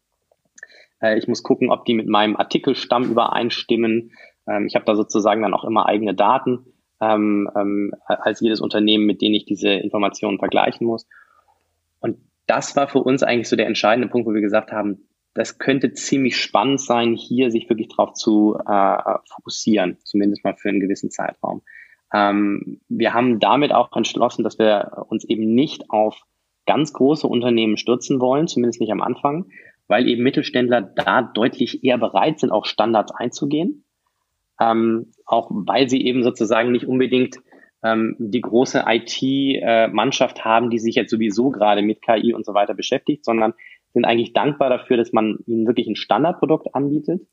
S2: äh, ich muss gucken, ob die mit meinem Artikelstamm übereinstimmen. Ähm, ich habe da sozusagen dann auch immer eigene Daten ähm, als jedes Unternehmen, mit denen ich diese Informationen vergleichen muss. Und das war für uns eigentlich so der entscheidende Punkt, wo wir gesagt haben, das könnte ziemlich spannend sein, hier sich wirklich drauf zu äh, fokussieren, zumindest mal für einen gewissen Zeitraum. Ähm, wir haben damit auch entschlossen, dass wir uns eben nicht auf ganz große Unternehmen stürzen wollen, zumindest nicht am Anfang, weil eben Mittelständler da deutlich eher bereit sind, auch Standards einzugehen. Ähm, auch weil sie eben sozusagen nicht unbedingt ähm, die große IT-Mannschaft äh, haben, die sich jetzt sowieso gerade mit KI und so weiter beschäftigt, sondern sind eigentlich dankbar dafür, dass man ihnen wirklich ein Standardprodukt anbietet.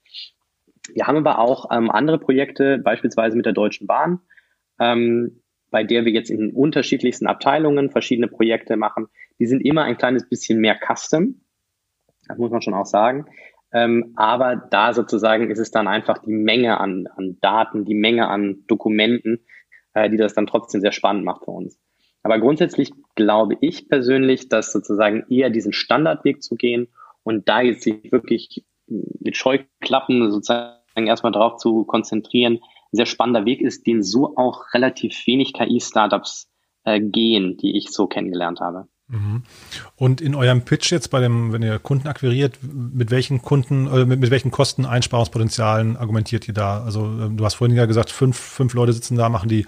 S2: Wir haben aber auch ähm, andere Projekte, beispielsweise mit der Deutschen Bahn, ähm, bei der wir jetzt in unterschiedlichsten Abteilungen verschiedene Projekte machen. Die sind immer ein kleines bisschen mehr Custom. Das muss man schon auch sagen. Ähm, aber da sozusagen ist es dann einfach die Menge an, an Daten, die Menge an Dokumenten, äh, die das dann trotzdem sehr spannend macht für uns. Aber grundsätzlich glaube ich persönlich, dass sozusagen eher diesen Standardweg zu gehen und da jetzt sich wirklich mit Scheuklappen sozusagen erstmal drauf zu konzentrieren, ein sehr spannender Weg ist, den so auch relativ wenig KI-Startups äh, gehen, die ich so kennengelernt habe.
S1: Mhm. Und in eurem Pitch jetzt bei dem, wenn ihr Kunden akquiriert, mit welchen Kunden, äh, mit, mit welchen Kosteneinsparungspotenzialen argumentiert ihr da? Also ähm, du hast vorhin ja gesagt, fünf, fünf Leute sitzen da, machen die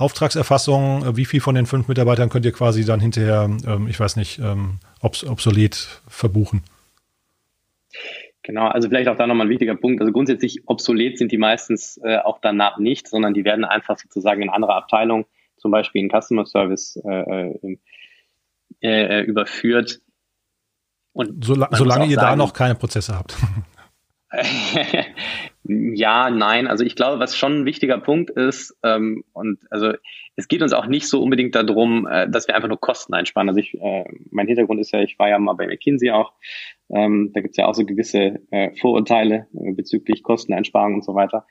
S1: Auftragserfassung. Äh, wie viel von den fünf Mitarbeitern könnt ihr quasi dann hinterher, ähm, ich weiß nicht, ähm, obs obsolet verbuchen?
S2: Genau, also vielleicht auch da nochmal ein wichtiger Punkt. Also grundsätzlich obsolet sind die meistens äh, auch danach nicht, sondern die werden einfach sozusagen in andere Abteilungen, zum Beispiel in Customer Service, äh, äh, äh überführt.
S1: Und Sol solange ihr sagen, da noch keine Prozesse habt.
S2: ja, nein. Also ich glaube, was schon ein wichtiger Punkt ist, ähm, und also es geht uns auch nicht so unbedingt darum, äh, dass wir einfach nur Kosten einsparen. Also ich, äh, mein Hintergrund ist ja, ich war ja mal bei McKinsey auch. Ähm, da gibt's ja auch so gewisse äh, Vorurteile äh, bezüglich Kosteneinsparung und so weiter.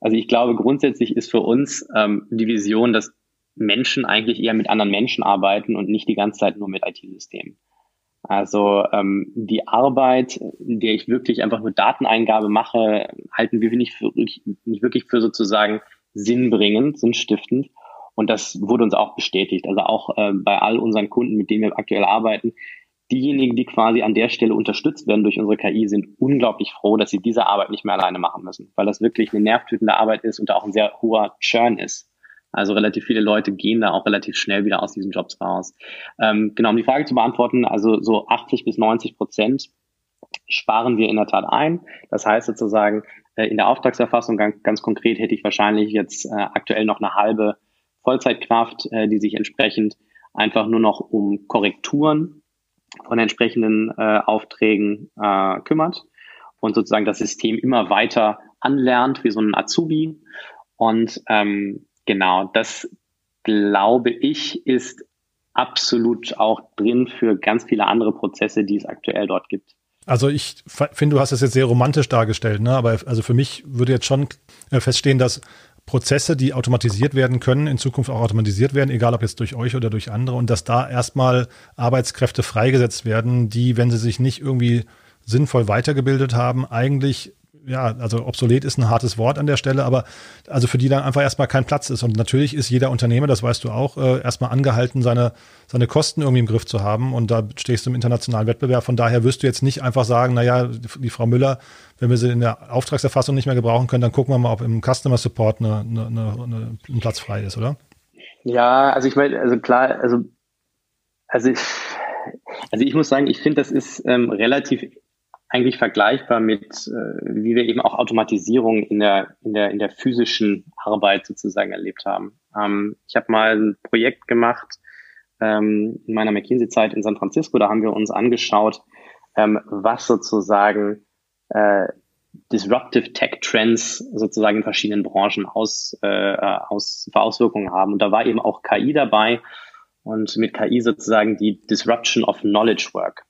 S2: Also ich glaube, grundsätzlich ist für uns ähm, die Vision, dass Menschen eigentlich eher mit anderen Menschen arbeiten und nicht die ganze Zeit nur mit IT-Systemen. Also ähm, die Arbeit, in der ich wirklich einfach nur Dateneingabe mache, halten wir nicht, für, nicht wirklich für sozusagen sinnbringend, sinnstiftend. Und das wurde uns auch bestätigt. Also auch äh, bei all unseren Kunden, mit denen wir aktuell arbeiten, diejenigen, die quasi an der Stelle unterstützt werden durch unsere KI, sind unglaublich froh, dass sie diese Arbeit nicht mehr alleine machen müssen, weil das wirklich eine nervtötende Arbeit ist und da auch ein sehr hoher Churn ist. Also relativ viele Leute gehen da auch relativ schnell wieder aus diesen Jobs raus. Ähm, genau, um die Frage zu beantworten, also so 80 bis 90 Prozent sparen wir in der Tat ein. Das heißt sozusagen, äh, in der Auftragserfassung ganz, ganz, konkret hätte ich wahrscheinlich jetzt äh, aktuell noch eine halbe Vollzeitkraft, äh, die sich entsprechend einfach nur noch um Korrekturen von entsprechenden äh, Aufträgen äh, kümmert. und sozusagen das System immer weiter anlernt, wie so ein Azubi. Und ähm, genau, das glaube ich, ist absolut auch drin für ganz viele andere Prozesse, die es aktuell dort gibt.
S1: Also ich finde, du hast es jetzt sehr romantisch dargestellt, ne? aber also für mich würde jetzt schon äh, feststehen, dass Prozesse, die automatisiert werden können, in Zukunft auch automatisiert werden, egal ob jetzt durch euch oder durch andere, und dass da erstmal Arbeitskräfte freigesetzt werden, die, wenn sie sich nicht irgendwie sinnvoll weitergebildet haben, eigentlich ja, also obsolet ist ein hartes Wort an der Stelle, aber also für die dann einfach erstmal kein Platz ist. Und natürlich ist jeder Unternehmer, das weißt du auch, äh, erstmal angehalten, seine, seine Kosten irgendwie im Griff zu haben. Und da stehst du im internationalen Wettbewerb. Von daher wirst du jetzt nicht einfach sagen, naja, die Frau Müller, wenn wir sie in der Auftragserfassung nicht mehr gebrauchen können, dann gucken wir mal, ob im Customer Support eine, eine, eine, ein Platz frei ist, oder?
S2: Ja, also ich meine, also klar, also, also ich, also ich muss sagen, ich finde, das ist ähm, relativ eigentlich vergleichbar mit, äh, wie wir eben auch Automatisierung in der, in der, in der physischen Arbeit sozusagen erlebt haben. Ähm, ich habe mal ein Projekt gemacht ähm, in meiner McKinsey-Zeit in San Francisco. Da haben wir uns angeschaut, ähm, was sozusagen äh, Disruptive Tech Trends sozusagen in verschiedenen Branchen aus, äh, aus, für Auswirkungen haben. Und da war eben auch KI dabei und mit KI sozusagen die Disruption of Knowledge Work.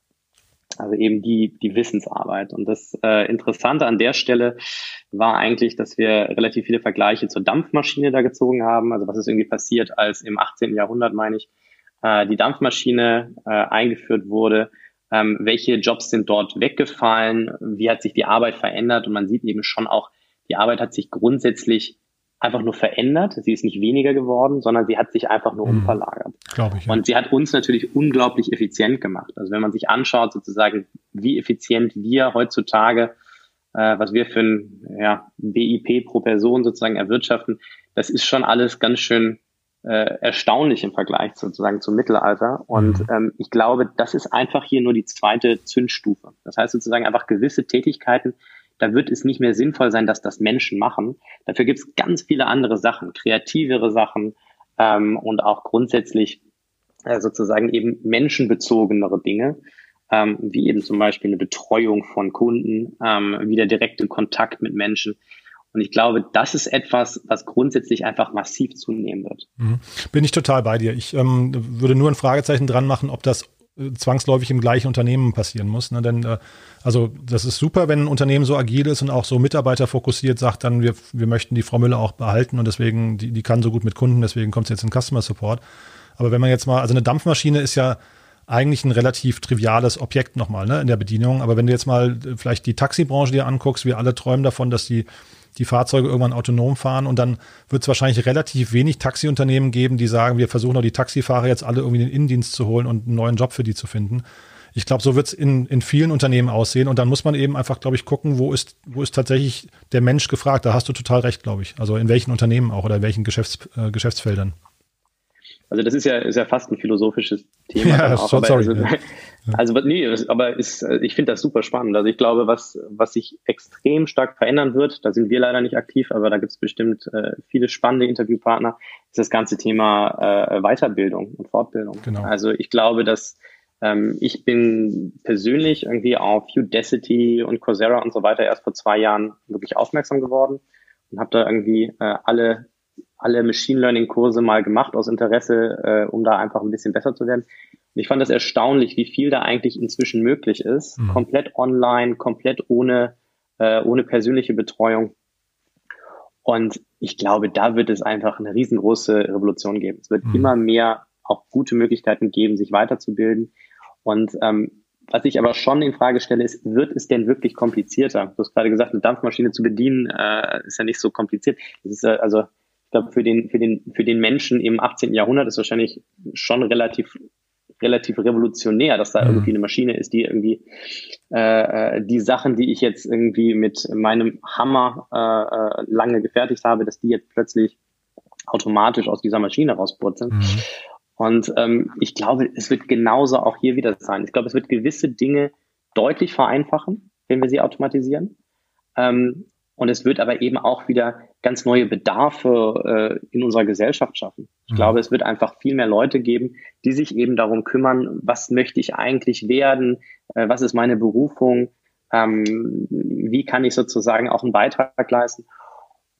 S2: Also eben die, die Wissensarbeit. Und das äh, Interessante an der Stelle war eigentlich, dass wir relativ viele Vergleiche zur Dampfmaschine da gezogen haben. Also was ist irgendwie passiert, als im 18. Jahrhundert, meine ich, äh, die Dampfmaschine äh, eingeführt wurde. Ähm, welche Jobs sind dort weggefallen? Wie hat sich die Arbeit verändert? Und man sieht eben schon auch, die Arbeit hat sich grundsätzlich einfach nur verändert. Sie ist nicht weniger geworden, sondern sie hat sich einfach nur mhm. umverlagert.
S1: Glaube ich.
S2: Ja. Und sie hat uns natürlich unglaublich effizient gemacht. Also wenn man sich anschaut, sozusagen, wie effizient wir heutzutage, äh, was wir für ein ja, BIP pro Person sozusagen erwirtschaften, das ist schon alles ganz schön äh, erstaunlich im Vergleich sozusagen zum Mittelalter. Und mhm. ähm, ich glaube, das ist einfach hier nur die zweite Zündstufe. Das heißt sozusagen einfach gewisse Tätigkeiten, da wird es nicht mehr sinnvoll sein, dass das Menschen machen. Dafür gibt es ganz viele andere Sachen, kreativere Sachen ähm, und auch grundsätzlich äh, sozusagen eben menschenbezogenere Dinge, ähm, wie eben zum Beispiel eine Betreuung von Kunden, ähm, wieder direkte Kontakt mit Menschen. Und ich glaube, das ist etwas, was grundsätzlich einfach massiv zunehmen wird.
S1: Mhm. Bin ich total bei dir. Ich ähm, würde nur ein Fragezeichen dran machen, ob das zwangsläufig im gleichen Unternehmen passieren muss. Ne? Denn äh, also das ist super, wenn ein Unternehmen so agil ist und auch so mitarbeiterfokussiert sagt, dann wir, wir möchten die Frau Müller auch behalten und deswegen, die, die kann so gut mit Kunden, deswegen kommt sie jetzt in Customer Support. Aber wenn man jetzt mal, also eine Dampfmaschine ist ja eigentlich ein relativ triviales Objekt nochmal ne, in der Bedienung. Aber wenn du jetzt mal vielleicht die Taxibranche dir anguckst, wir alle träumen davon, dass die die Fahrzeuge irgendwann autonom fahren und dann wird es wahrscheinlich relativ wenig Taxiunternehmen geben, die sagen, wir versuchen auch die Taxifahrer jetzt alle irgendwie in den Innendienst zu holen und einen neuen Job für die zu finden. Ich glaube, so wird es in, in vielen Unternehmen aussehen und dann muss man eben einfach, glaube ich, gucken, wo ist, wo ist tatsächlich der Mensch gefragt. Da hast du total recht, glaube ich. Also in welchen Unternehmen auch oder in welchen Geschäfts, äh, Geschäftsfeldern.
S2: Also das ist ja, ist ja fast ein philosophisches Thema.
S1: Ja, auch, sorry,
S2: also, ja. also nee, aber ist, ich finde das super spannend. Also ich glaube, was, was sich extrem stark verändern wird, da sind wir leider nicht aktiv, aber da gibt es bestimmt äh, viele spannende Interviewpartner, ist das ganze Thema äh, Weiterbildung und Fortbildung. Genau. Also ich glaube, dass ähm, ich bin persönlich irgendwie auf Udacity und Coursera und so weiter erst vor zwei Jahren wirklich aufmerksam geworden und habe da irgendwie äh, alle alle Machine Learning Kurse mal gemacht aus Interesse, äh, um da einfach ein bisschen besser zu werden. Und ich fand das erstaunlich, wie viel da eigentlich inzwischen möglich ist. Mhm. Komplett online, komplett ohne, äh, ohne persönliche Betreuung. Und ich glaube, da wird es einfach eine riesengroße Revolution geben. Es wird mhm. immer mehr auch gute Möglichkeiten geben, sich weiterzubilden. Und ähm, was ich aber schon in Frage stelle, ist, wird es denn wirklich komplizierter? Du hast gerade gesagt, eine Dampfmaschine zu bedienen, äh, ist ja nicht so kompliziert. Es ist äh, also ich glaube, für den, für den, für den Menschen im 18. Jahrhundert ist wahrscheinlich schon relativ, relativ revolutionär, dass da mhm. irgendwie eine Maschine ist, die irgendwie äh, äh, die Sachen, die ich jetzt irgendwie mit meinem Hammer äh, äh, lange gefertigt habe, dass die jetzt plötzlich automatisch aus dieser Maschine rauspurzeln. Mhm. Und ähm, ich glaube, es wird genauso auch hier wieder sein. Ich glaube, es wird gewisse Dinge deutlich vereinfachen, wenn wir sie automatisieren. Ähm, und es wird aber eben auch wieder ganz neue Bedarfe äh, in unserer Gesellschaft schaffen. Ich mhm. glaube, es wird einfach viel mehr Leute geben, die sich eben darum kümmern, was möchte ich eigentlich werden, äh, was ist meine Berufung, Ähm, wie kann ich sozusagen auch einen Beitrag leisten?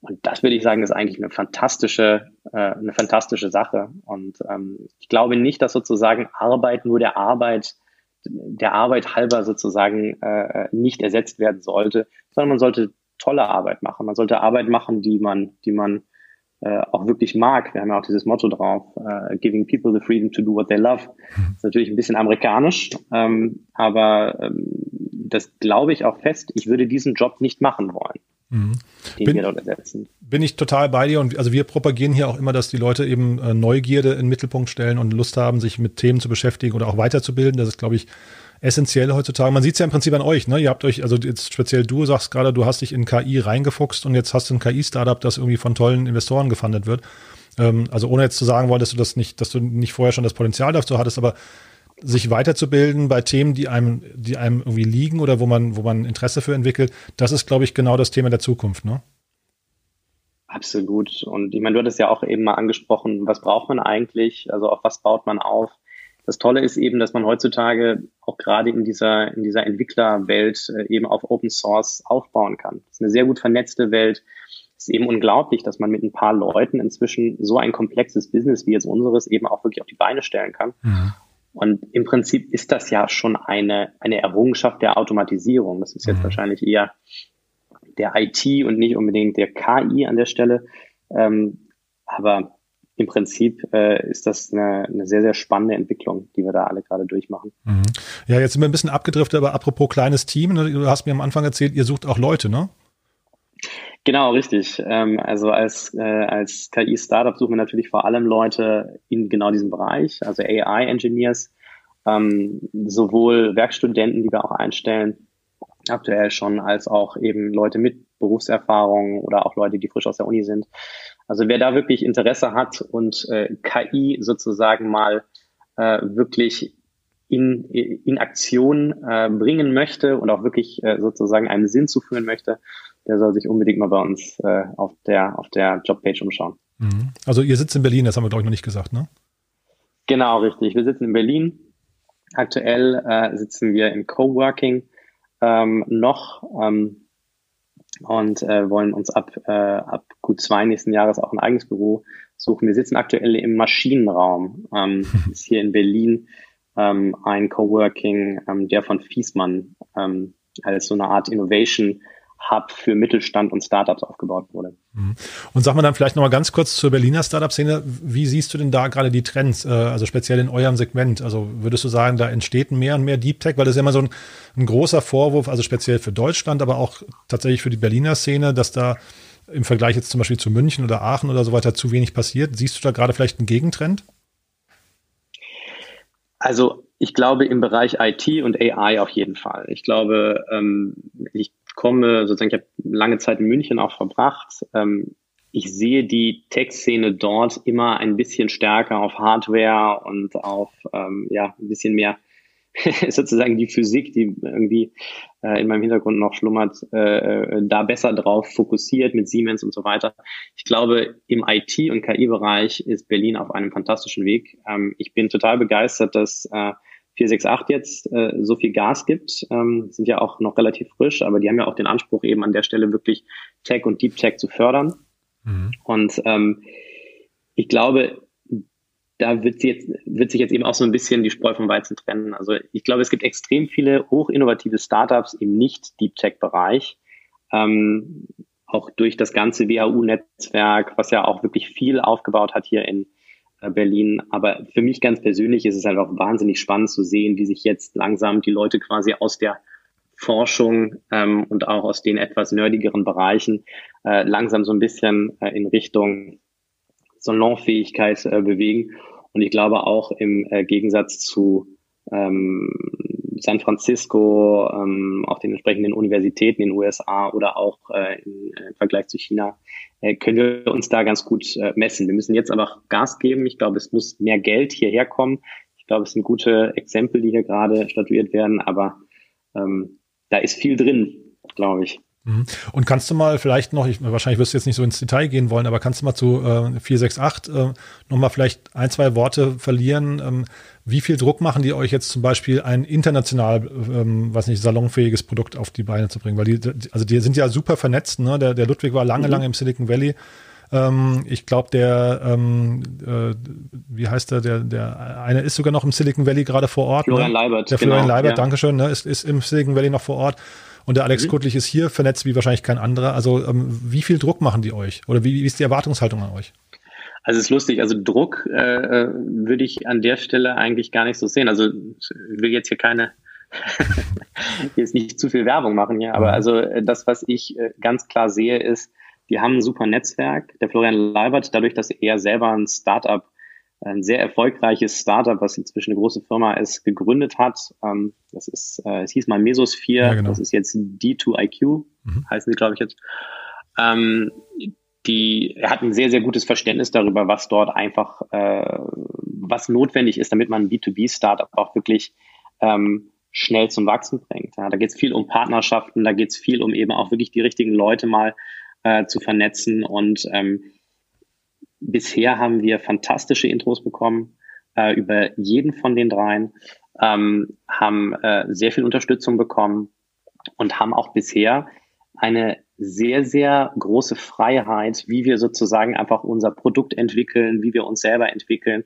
S2: Und das würde ich sagen, ist eigentlich eine fantastische, äh, eine fantastische Sache. Und ähm, ich glaube nicht, dass sozusagen Arbeit nur der Arbeit, der Arbeit halber sozusagen äh, nicht ersetzt werden sollte, sondern man sollte tolle Arbeit machen. Man sollte Arbeit machen, die man, die man äh, auch wirklich mag. Wir haben ja auch dieses Motto drauf, äh, giving people the freedom to do what they love. Das ist natürlich ein bisschen amerikanisch, ähm, aber ähm, das glaube ich auch fest. Ich würde diesen Job nicht machen wollen. Mhm. Den
S1: bin. Bin ich total bei dir und also wir propagieren hier auch immer, dass die Leute eben äh, Neugierde in den Mittelpunkt stellen und Lust haben, sich mit Themen zu beschäftigen oder auch weiterzubilden. Das ist, glaube ich, essentiell heutzutage. Man sieht es ja im Prinzip an euch, ne? Ihr habt euch, also jetzt speziell du sagst gerade, du hast dich in KI reingefuchst und jetzt hast du ein KI-Startup, das irgendwie von tollen Investoren gefundet wird. Ähm, also ohne jetzt zu sagen wollen, dass du das nicht, dass du nicht vorher schon das Potenzial dazu hattest, aber sich weiterzubilden bei Themen, die einem, die einem irgendwie liegen oder wo man, wo man Interesse für entwickelt, das ist, glaube ich, genau das Thema der Zukunft, ne?
S2: Absolut. Und ich meine, du hattest ja auch eben mal angesprochen, was braucht man eigentlich? Also auf was baut man auf? Das Tolle ist eben, dass man heutzutage auch gerade in dieser, in dieser Entwicklerwelt äh, eben auf Open Source aufbauen kann. Das ist eine sehr gut vernetzte Welt. Es ist eben unglaublich, dass man mit ein paar Leuten inzwischen so ein komplexes Business wie jetzt unseres eben auch wirklich auf die Beine stellen kann. Mhm. Und im Prinzip ist das ja schon eine, eine Errungenschaft der Automatisierung. Das ist jetzt mhm. wahrscheinlich eher der IT und nicht unbedingt der KI an der Stelle. Ähm, aber im Prinzip äh, ist das eine, eine sehr, sehr spannende Entwicklung, die wir da alle gerade durchmachen. Mhm.
S1: Ja, jetzt sind wir ein bisschen abgedriftet, aber apropos kleines Team, ne, du hast mir am Anfang erzählt, ihr sucht auch Leute, ne?
S2: Genau, richtig. Ähm, also als, äh, als KI-Startup suchen wir natürlich vor allem Leute in genau diesem Bereich, also AI-Engineers, ähm, sowohl Werkstudenten, die wir auch einstellen, aktuell schon, als auch eben Leute mit Berufserfahrung oder auch Leute, die frisch aus der Uni sind. Also wer da wirklich Interesse hat und äh, KI sozusagen mal äh, wirklich in, in Aktion äh, bringen möchte und auch wirklich äh, sozusagen einen Sinn zuführen möchte, der soll sich unbedingt mal bei uns äh, auf der auf der Jobpage umschauen.
S1: Mhm. Also ihr sitzt in Berlin, das haben wir glaube ich noch nicht gesagt, ne?
S2: Genau, richtig. Wir sitzen in Berlin. Aktuell äh, sitzen wir im Coworking ähm, noch. Ähm, und äh, wollen uns ab, äh, ab Q2 nächsten Jahres auch ein eigenes Büro suchen. Wir sitzen aktuell im Maschinenraum. Ähm, ist hier in Berlin ähm, ein Coworking, ähm, der von Fiesmann ähm, als so eine Art Innovation Hub für Mittelstand und Startups aufgebaut wurde.
S1: Mhm. Und sag mal dann vielleicht nochmal ganz kurz zur Berliner Startup-Szene. Wie siehst du denn da gerade die Trends, äh, also speziell in eurem Segment? Also würdest du sagen, da entsteht mehr und mehr Deep Tech? Weil das ist ja immer so ein, ein großer Vorwurf, also speziell für Deutschland, aber auch tatsächlich für die Berliner Szene, dass da im Vergleich jetzt zum Beispiel zu München oder Aachen oder so weiter zu wenig passiert. Siehst du da gerade vielleicht einen Gegentrend?
S2: Also ich glaube im Bereich IT und AI auf jeden Fall. Ich glaube, ähm, ich komme, sozusagen, ich habe lange Zeit in München auch verbracht. Ähm, ich sehe die Tech-Szene dort immer ein bisschen stärker auf Hardware und auf ähm, ja ein bisschen mehr sozusagen die Physik, die irgendwie äh, in meinem Hintergrund noch schlummert, äh, äh da besser drauf fokussiert mit Siemens und so weiter. Ich glaube, im IT- und KI-Bereich ist Berlin auf einem fantastischen Weg. Ähm, ich bin total begeistert, dass äh, 468 jetzt äh, so viel Gas gibt, ähm, sind ja auch noch relativ frisch, aber die haben ja auch den Anspruch eben an der Stelle wirklich Tech und Deep Tech zu fördern. Mhm. Und ähm, ich glaube, da wird, jetzt, wird sich jetzt eben auch so ein bisschen die Spreu vom Weizen trennen. Also ich glaube, es gibt extrem viele hochinnovative Startups im Nicht-Deep Tech-Bereich. Ähm, auch durch das ganze WHU-Netzwerk, was ja auch wirklich viel aufgebaut hat hier in, Berlin. Aber für mich ganz persönlich ist es halt auch wahnsinnig spannend zu sehen, wie sich jetzt langsam die Leute quasi aus der Forschung ähm, und auch aus den etwas nerdigeren Bereichen äh, langsam so ein bisschen äh, in Richtung Salonfähigkeit äh, bewegen. Und ich glaube auch im äh, Gegensatz zu ähm, San Francisco, ähm, auch den entsprechenden Universitäten in den USA oder auch äh, im, äh, im Vergleich zu China, äh, können wir uns da ganz gut äh, messen. Wir müssen jetzt aber Gas geben. Ich glaube, es muss mehr Geld hierher kommen. Ich glaube, es sind gute Exempel, die hier gerade statuiert werden, aber ähm, da ist viel drin, glaube ich.
S1: Mhm. Und kannst du mal vielleicht noch, ich, wahrscheinlich wirst du jetzt nicht so ins Detail gehen wollen, aber kannst du mal zu äh, 468 äh, nochmal vielleicht ein, zwei Worte verlieren? Ähm, wie viel Druck machen die euch jetzt zum Beispiel ein international, ähm, was nicht, salonfähiges Produkt auf die Beine zu bringen? Weil die, also die sind ja super vernetzt, ne? Der, der Ludwig war lange, mhm. lange im Silicon Valley. Ähm, ich glaube, der, ähm, äh, wie heißt der, der, der eine ist sogar noch im Silicon Valley gerade vor Ort.
S2: Ne? Florian ne? Leibert.
S1: Der Florian genau, Leibert, ja. Dankeschön, ne? ist, ist im Silicon Valley noch vor Ort. Und der Alex mhm. Kuttlich ist hier vernetzt wie wahrscheinlich kein anderer. Also ähm, wie viel Druck machen die euch? Oder wie, wie ist die Erwartungshaltung an euch?
S2: Also es ist lustig, also Druck äh, äh würde ich an der Stelle eigentlich gar nicht so sehen. Also ich will jetzt hier keine, jetzt nicht zu viel Werbung machen hier, aber mhm. also äh, das, was ich äh, ganz klar sehe, ist, die haben ein super Netzwerk. Der Florian Leibert, dadurch, dass er selber ein Startup ein sehr erfolgreiches Startup, was inzwischen eine große Firma ist, gegründet hat. Ähm, das ist, äh, es hieß mal Mesosphere, ja, genau. das ist jetzt D2IQ, mhm. heißen sie, glaube ich, jetzt. Ähm, die, er hat ein sehr, sehr gutes Verständnis darüber, was dort einfach, äh, was notwendig ist, damit man ein B2B-Startup auch wirklich ähm, schnell zum Wachsen bringt. Da geht es viel um Partnerschaften, da geht es viel um eben auch wirklich die richtigen Leute mal äh, zu vernetzen und ähm, Bisher haben wir fantastische Intros bekommen äh, über jeden von den dreien, ähm, haben äh, sehr viel Unterstützung bekommen und haben auch bisher eine sehr, sehr große Freiheit, wie wir sozusagen einfach unser Produkt entwickeln, wie wir uns selber entwickeln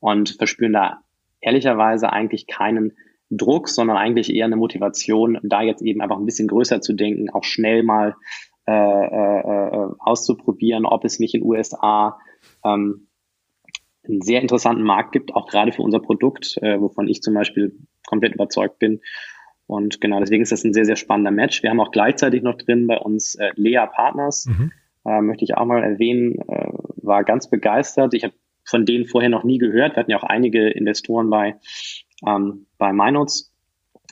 S2: und verspüren da ehrlicherweise eigentlich keinen Druck, sondern eigentlich eher eine Motivation, da jetzt eben einfach ein bisschen größer zu denken, auch schnell mal äh, äh, äh auszuprobieren, ob es nicht in USA ähm, einen sehr interessanten Markt gibt, auch gerade für unser Produkt, äh, wovon ich zum Beispiel komplett überzeugt bin. Und genau, deswegen ist das ein sehr, sehr spannender Match. Wir haben auch gleichzeitig noch drin bei uns äh, Lea Partners, mhm. äh, möchte ich auch mal erwähnen, äh, war ganz begeistert. Ich habe von denen vorher noch nie gehört. Wir hatten ja auch einige Investoren bei, ähm, bei MyNotes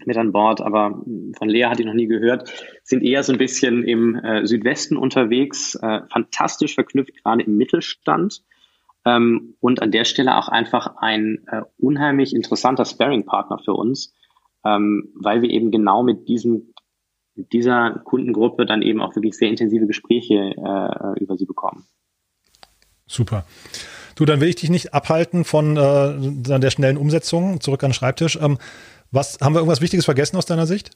S2: mit an Bord, aber von Lea hatte ich noch nie gehört, sind eher so ein bisschen im äh, Südwesten unterwegs, äh, fantastisch verknüpft, gerade im Mittelstand. Ähm, und an der Stelle auch einfach ein äh, unheimlich interessanter Sparing-Partner für uns, ähm, weil wir eben genau mit diesem mit dieser Kundengruppe dann eben auch wirklich sehr intensive Gespräche äh, über sie bekommen.
S1: Super. Du, dann will ich dich nicht abhalten von äh, der schnellen Umsetzung zurück an den Schreibtisch. Ähm, was, haben wir irgendwas Wichtiges vergessen aus deiner Sicht?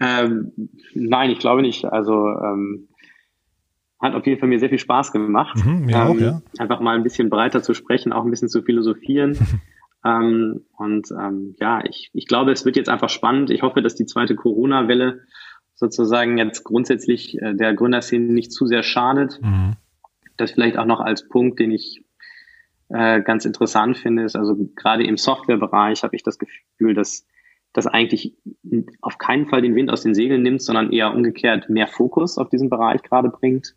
S2: Ähm, nein, ich glaube nicht. Also ähm, hat auf jeden Fall mir sehr viel Spaß gemacht. Mhm, mir ähm, auch, ja. Einfach mal ein bisschen breiter zu sprechen, auch ein bisschen zu philosophieren. ähm, und ähm, ja, ich, ich glaube, es wird jetzt einfach spannend. Ich hoffe, dass die zweite Corona-Welle sozusagen jetzt grundsätzlich äh, der Gründerszene nicht zu sehr schadet. Mhm. Das vielleicht auch noch als Punkt, den ich äh, ganz interessant finde, ist also gerade im Softwarebereich habe ich das Gefühl, dass das eigentlich auf keinen Fall den Wind aus den Segeln nimmt, sondern eher umgekehrt mehr Fokus auf diesen Bereich gerade bringt.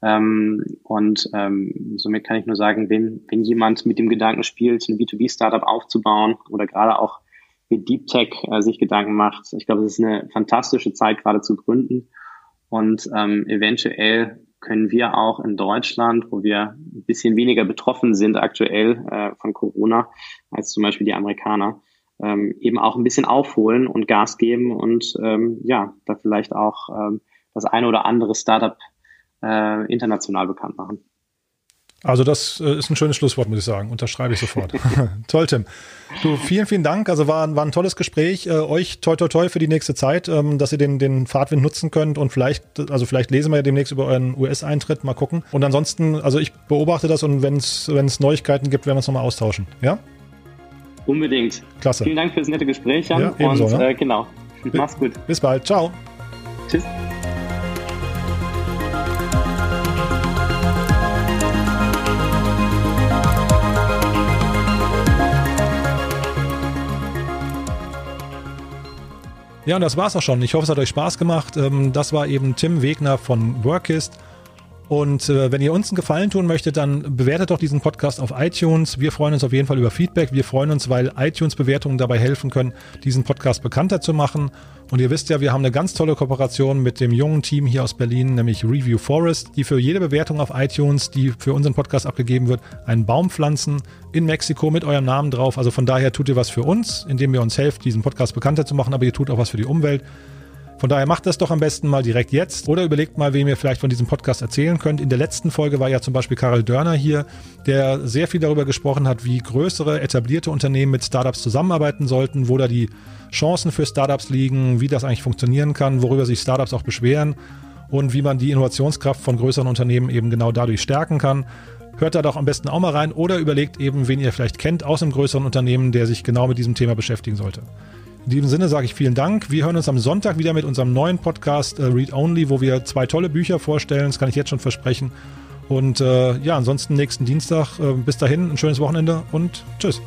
S2: Ähm, und ähm, somit kann ich nur sagen, wenn, wenn jemand mit dem Gedanken spielt, ein B2B-Startup aufzubauen oder gerade auch mit Deep Tech äh, sich Gedanken macht, ich glaube, es ist eine fantastische Zeit gerade zu gründen und ähm, eventuell können wir auch in Deutschland, wo wir ein bisschen weniger betroffen sind aktuell äh, von Corona als zum Beispiel die Amerikaner, ähm, eben auch ein bisschen aufholen und Gas geben und ähm, ja, da vielleicht auch ähm, das eine oder andere Startup äh, international bekannt machen.
S1: Also das äh, ist ein schönes Schlusswort, muss ich sagen. Unterschreibe ich sofort. Toll, Tim. Du, vielen, vielen Dank. Also war, war ein tolles Gespräch. Äh, euch toi toi toi für die nächste Zeit, ähm, dass ihr den, den Fahrtwind nutzen könnt und vielleicht, also vielleicht lesen wir ja demnächst über euren US-Eintritt, mal gucken. Und ansonsten, also ich beobachte das und wenn es Neuigkeiten gibt, werden wir uns nochmal austauschen. Ja?
S2: Unbedingt.
S1: Klasse.
S2: Vielen Dank fürs nette Gespräch, Jan. Ja, ebenso, und ne? äh, genau.
S1: Mach's gut. Bis bald. Ciao. Tschüss. Ja, und das war's auch schon. Ich hoffe, es hat euch Spaß gemacht. Ähm, das war eben Tim Wegner von Workist. Und äh, wenn ihr uns einen Gefallen tun möchtet, dann bewertet doch diesen Podcast auf iTunes. Wir freuen uns auf jeden Fall über Feedback. Wir freuen uns, weil iTunes-Bewertungen dabei helfen können, diesen Podcast bekannter zu machen. Und ihr wisst ja, wir haben eine ganz tolle Kooperation mit dem jungen Team hier aus Berlin, nämlich Review Forest, die für jede Bewertung auf iTunes, die für unseren Podcast abgegeben wird, einen Baum pflanzen in Mexiko mit eurem Namen drauf. Also von daher tut ihr was für uns, indem ihr uns helft, diesen Podcast bekannter zu machen, aber ihr tut auch was für die Umwelt. Von daher macht das doch am besten mal direkt jetzt oder überlegt mal, wem ihr vielleicht von diesem Podcast erzählen könnt. In der letzten Folge war ja zum Beispiel Karel Dörner hier, der sehr viel darüber gesprochen hat, wie größere etablierte Unternehmen mit Startups zusammenarbeiten sollten, wo da die Chancen für Startups liegen, wie das eigentlich funktionieren kann, worüber sich Startups auch beschweren und wie man die Innovationskraft von größeren Unternehmen eben genau dadurch stärken kann. Hört da doch am besten auch mal rein oder überlegt eben, wen ihr vielleicht kennt aus einem größeren Unternehmen, der sich genau mit diesem Thema beschäftigen sollte. In diesem Sinne sage ich vielen Dank. Wir hören uns am Sonntag wieder mit unserem neuen Podcast äh, Read Only, wo wir zwei tolle Bücher vorstellen. Das kann ich jetzt schon versprechen. Und äh, ja, ansonsten nächsten Dienstag. Äh, bis dahin, ein schönes Wochenende und tschüss.